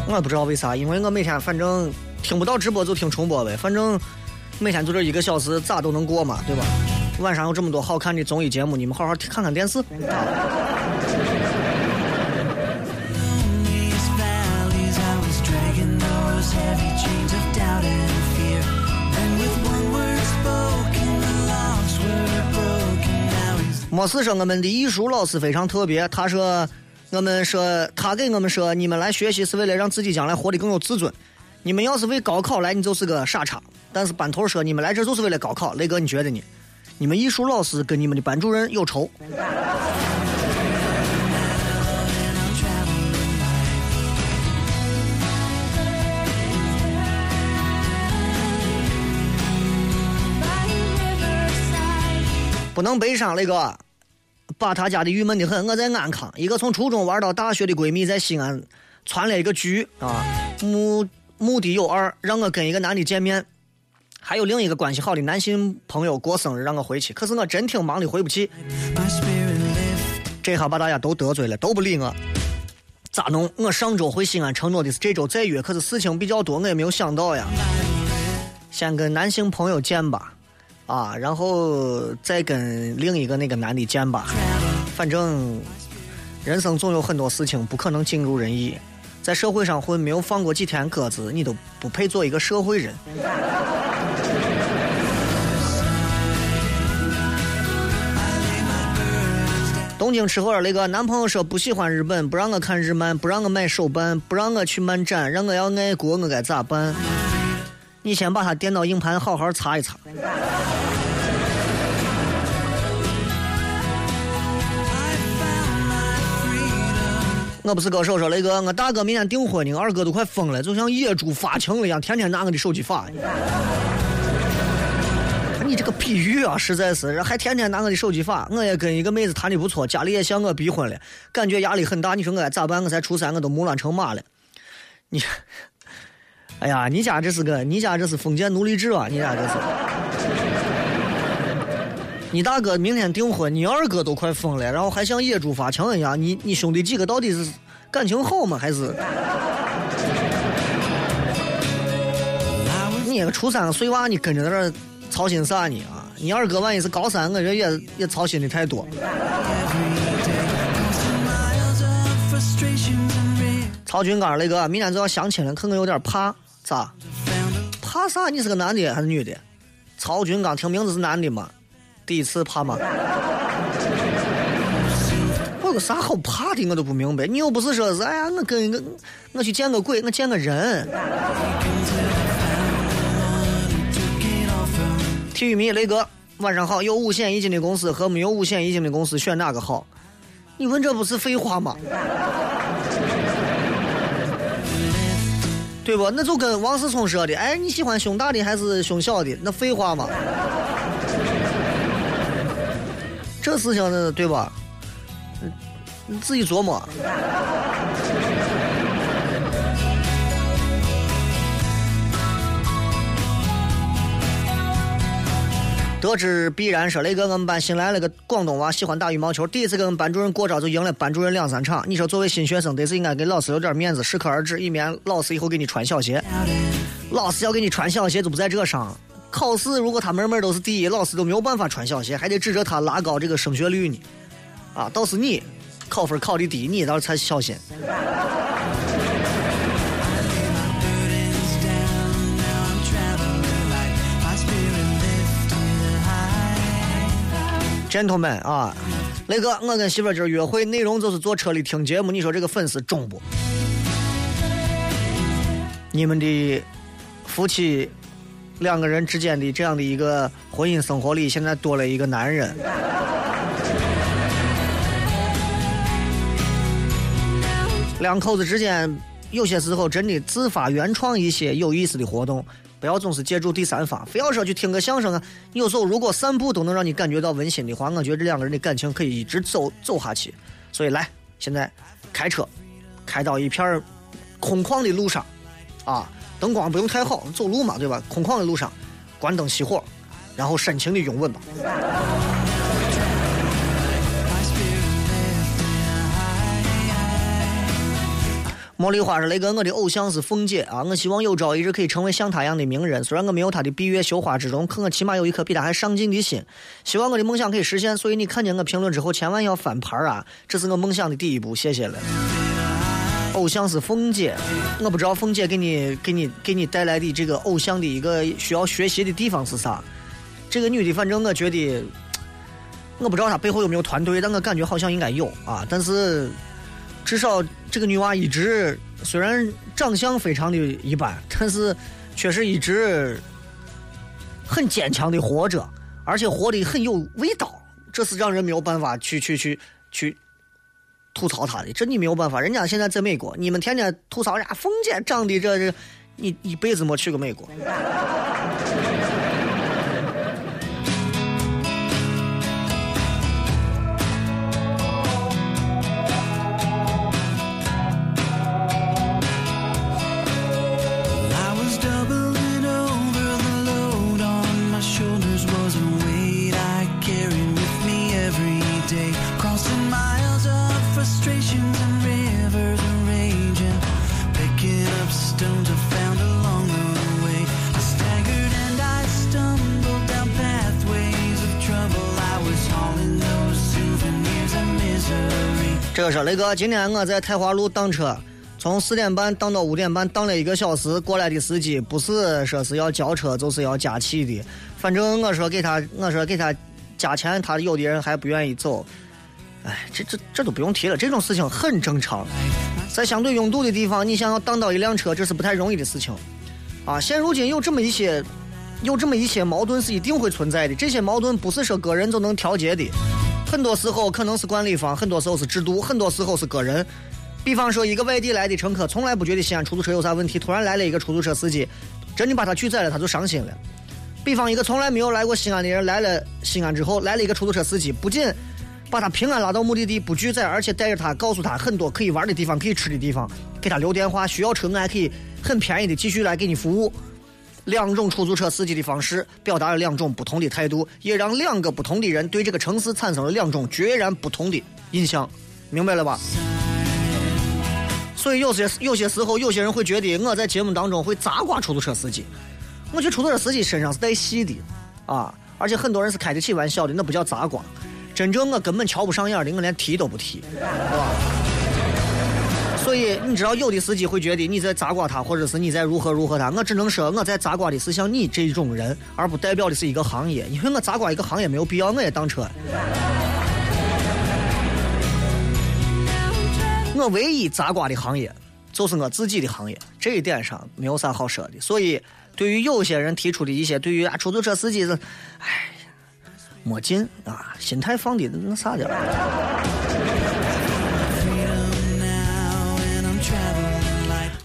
我也不知道为啥，因为我每天反正听不到直播就听重播呗，反正每天就这一个小时，咋都能过嘛，对吧？晚上有这么多好看的综艺节目，你们好好看看电视。没事说，我们的艺术老师非常特别，他说。我们说他给我们说你们来学习是为了让自己将来活得更有自尊。你们要是为高考来你就是个傻叉。但是班头说你们来这就是为了高考雷哥你觉得呢你们艺术老师跟你们的班主任有仇不能悲伤雷哥。把他家的郁闷的很。我在安康，一个从初中玩到大学的闺蜜在西安传了一个局啊，目目的有二，让我跟一个男的见面，还有另一个关系好的男性朋友过生日，让我回去。可是我真挺忙的，回不去。这下把大家都得罪了，都不理我，咋弄？我上周回西安承诺的是这周再约，可是事情比较多，我也没有想到呀。先跟男性朋友见吧。啊，然后再跟另一个那个男的见吧。反正人生总有很多事情不可能尽如人意，在社会上混没有放过几天鸽子，你都不配做一个社会人。东京吃货那个男朋友说不喜欢日本，不让我看日漫，不让我买手办，不让我去漫展，让我要爱国，我该咋办？你先把他电脑硬盘好好擦一擦。我不是歌手，说雷哥，我大哥明天订婚呢，二哥都快疯了，就像野猪发情了一样，天天拿我的手机发。你这个比喻啊，实在是，还天天拿我的手机发。我也跟一个妹子谈的不错，家里也向我逼婚了，感觉压力很大。你说我该咋办？我才初三，我都木乱成马了。你，哎呀，你家这是个，你家这是封建奴隶制啊！你家这是。你大哥明天订婚，你二哥都快疯了，然后还像野猪发情一样。你你兄弟几个到底是感情好吗？还是？你个初三碎娃，你跟着在这操心啥呢？啊！你二哥万一是高三，我这也也操心的太多。曹军刚那个明天就要相亲了，可能有点怕，咋？怕啥？你是个男的还是女的？曹军刚听名字是男的吗？第一次怕吗？我有啥好怕的？我都不明白。你又不是说是哎呀，我跟一个我去见个鬼，我见个人。体育迷雷哥，晚上好。有五险一金的公司和没有五险一金的公司选哪个好？你问这不是废话吗？对不？那就跟王思聪说的，哎，你喜欢胸大的还是胸小的？那废话嘛？这事情呢，对吧？你自己琢磨。得知必然说，雷哥，我们班新来了个广东娃，喜欢打羽毛球。第一次跟我们班主任过招，就赢了班主任两三场。你说，作为新学生，得是应该给老师留点面子，适可而止，以免老师以后给你穿小鞋。老师要给你穿小鞋，就不在这上。考试如果他门门都是第一，老师都没有办法穿小鞋，还得指着他拉高这个升学率呢。啊，倒是你考分考的低，你倒是才小心。Gentlemen 啊，雷哥，我跟媳妇今儿约会，内容就是坐车里听节目，你说这个粉丝中不？你们的夫妻。两个人之间的这样的一个婚姻生活里，现在多了一个男人。两口子之间有些时候真的自发原创一些有意思的活动，不要总是借助第三方，非要说去听个相声啊。有时候如果散步都能让你感觉到温馨的话，我觉得这两个人的感情可以一直走走下去。所以来，现在开车开到一片空旷的路上，啊。灯光不用太好，走路嘛，对吧？空旷的路上，关灯熄火，然后深情的拥吻吧。茉莉花说：“雷哥，我的偶像是凤姐啊，我希望有朝一日可以成为像她一样的名人。虽然我没有她的闭月羞花之容，可我起码有一颗比她还上进的心。希望我的梦想可以实现。所以你看见我评论之后，千万要翻牌啊！这是我梦想的第一步。谢谢了。”偶像是凤姐，我不知道凤姐给你、给你、给你带来的这个偶像的一个需要学习的地方是啥？这个女的，反正我觉得，我不知道她背后有没有团队，但我感觉好像应该有啊。但是至少这个女娃一直虽然长相非常的一般，但是确实一直很坚强的活着，而且活得很有味道，这是让人没有办法去去去去。吐槽他的，这你没有办法。人家现在在美国，你们天天吐槽人家凤姐长得这这，你一辈子没去过美国。我说雷哥，今天我在太华路等车，从四点半等到五点半，等了一个小时。过来的司机不是说是要交车，就是要加气的。反正我说给他，我说给他加钱，他有的人还不愿意走。哎，这这这都不用提了，这种事情很正常。在相对拥堵的地方，你想要挡到一辆车，这是不太容易的事情。啊，现如今有这么一些，有这么一些矛盾是一定会存在的。这些矛盾不是说个人就能调节的。很多时候可能是管理方，很多时候是制度，很多时候是个人。比方说，一个外地来的乘客从来不觉得西安出租车有啥问题，突然来了一个出租车司机，真的把他拒载了，他就伤心了。比方一个从来没有来过西安的人来了西安之后，来了一个出租车司机，不仅把他平安拉到目的地不拒载，而且带着他告诉他很多可以玩的地方、可以吃的地方，给他留电话，需要车我还可以很便宜的继续来给你服务。两种出租车司机的方式，表达了两种不同的态度，也让两个不同的人对这个城市产生了两种截然不同的印象，明白了吧？所以有些有些时候，有些人会觉得我在节目当中会砸挂出租车司机。我觉得出租车司机身上是带戏的，啊，而且很多人是开得起玩笑的，那不叫砸挂。真正我根本瞧不上眼的，我连提都不提，是吧？以你知道，有的司机会觉得你在砸挂他，或者是你在如何如何他。我只能说，我在砸挂的是像你这种人，而不代表的是一个行业。因为我砸挂一个行业没有必要，我也当车。我唯一砸挂的行业就是我自己的行业，这一点上没有啥好说的。所以，对于有些人提出的一些对于啊出租车司机是，哎呀，没劲啊，心态放的那啥点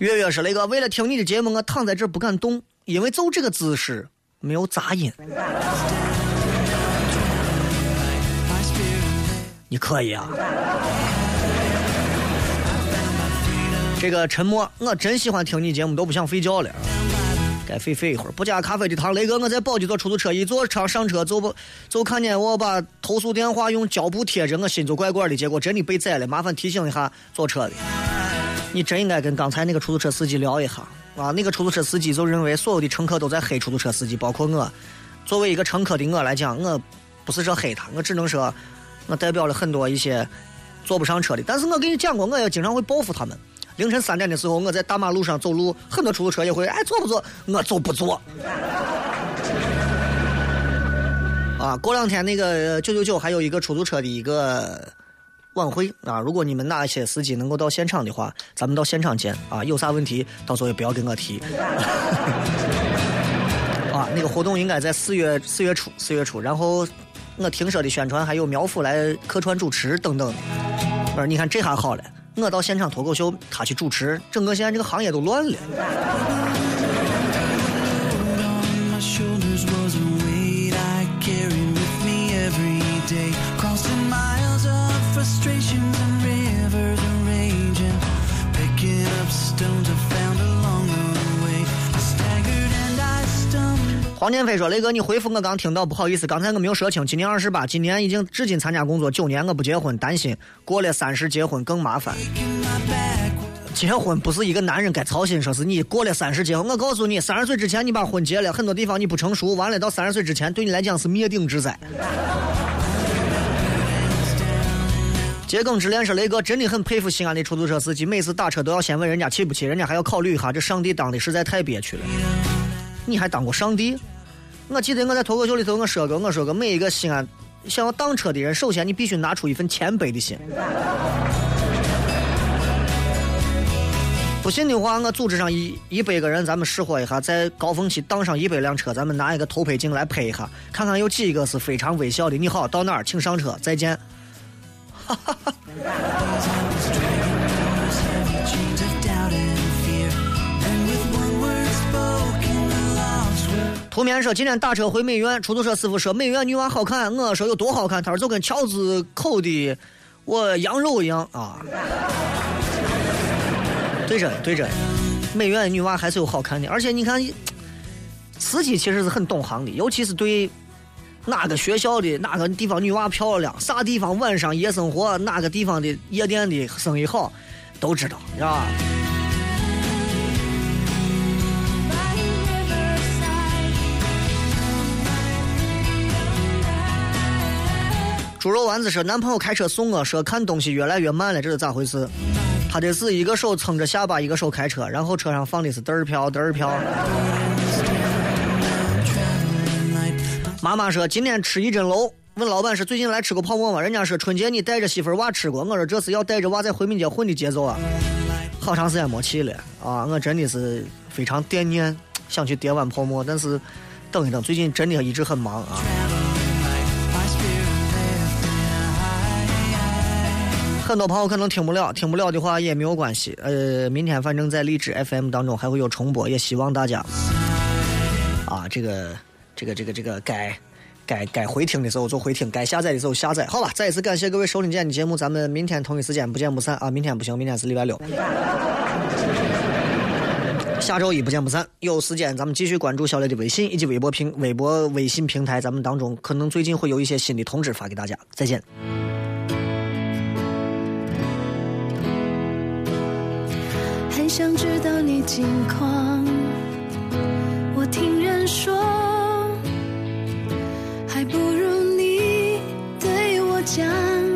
月月说：“雷哥，为了听你的节目，我躺在这不敢动，因为就这个姿势没有杂音。你可以啊。这个沉默，我真喜欢听你节目，都不想睡觉了。该睡睡一会儿。不加咖啡的糖，雷哥，我在宝鸡坐出租车，一坐车上车就不就看见我把投诉电话用胶布贴着，我心就怪怪的。结果真的被宰了，麻烦提醒一下坐车的。”你真应该跟刚才那个出租车司机聊一下啊！那个出租车司机就认为所有的乘客都在黑出租车司机，包括我。作为一个乘客的我来讲，我不是说黑他，我只能说，我代表了很多一些坐不上车的。但是我跟你讲过，我也经常会报复他们。凌晨三点的时候，我在大马路上走路，很多出租车也会哎坐不坐？我就不坐。啊，过两天那个九九九还有一个出租车的一个。晚会啊！如果你们哪些司机能够到现场的话，咱们到现场见啊！有啥问题，到时候也不要跟我提。啊，那个活动应该在四月四月初，四月初。然后我听说的宣传还有苗阜来客串主持等等。不是，你看这下好了，我到现场脱口秀，他去主持，整个现在这个行业都乱了。黄建飞说：“雷哥，你回复我刚听到，不好意思，刚才我没有说清。今年二十八，今年已经至今参加工作九年，我不结婚，担心过了三十结婚更麻烦。结婚不是一个男人该操心，说是你过了三十结婚。我告诉你，三十岁之前你把婚结了，很多地方你不成熟，完了到三十岁之前对你来讲是灭顶之灾。”桔梗之恋说：“雷哥真的很佩服西安的出租车司机，每次打车都要先问人家气不气，人家还要考虑一下，这上帝当的实在太憋屈了。你还当过上帝？”我记得我在脱口秀里头我说过，我说过每一个西安想要当车的人，首先你必须拿出一份谦卑的心。不信的话，我组织上一一百个人，咱们试货一下，在高峰期当上一百辆车，咱们拿一个偷拍镜来拍一下，看看有几个是非常微笑的。你好，到哪儿，请上车，再见。哈哈哈。图面说今天打车回美院，出租车师傅说美院女娃好看，我说有多好看，他说就跟乔子口的我羊肉一样啊。对着对着，美院女娃还是有好看的，而且你看，司机其实是很懂行的，尤其是对哪个学校的哪个地方女娃漂亮，啥地方晚上夜生活，哪个地方的夜店的生意好，都知道，是吧？猪肉丸子说：“男朋友开车送我，说看东西越来越慢了，这是咋回事？他的是一个手撑着下巴，一个手开车，然后车上放的是嘚儿飘嘚儿飘。”妈妈说：“今天吃一针楼，问老板是最近来吃过泡馍吗？人家说春节你带着媳妇娃吃过，我说这是要带着娃在回民街混的节奏啊！好长时间没去了啊，我真的是非常惦念，想去叠碗泡馍，但是等一等，最近真的一直很忙啊。”很多朋友可能听不了，听不了的话也没有关系。呃，明天反正在荔枝 FM 当中还会有重播，也希望大家啊，这个、这个、这个、这个该该该回听的时候就回听，该下载的时候下载。好吧，再一次感谢各位收听今天的节目，咱们明天同一时间不见不散啊！明天不行，明天是礼拜六，下周一不见不散。有时间咱们继续关注小雷的微信以及微博平、微博、微信平台，咱们当中可能最近会有一些新的通知发给大家。再见。到你近况我听人说还不如你对我讲。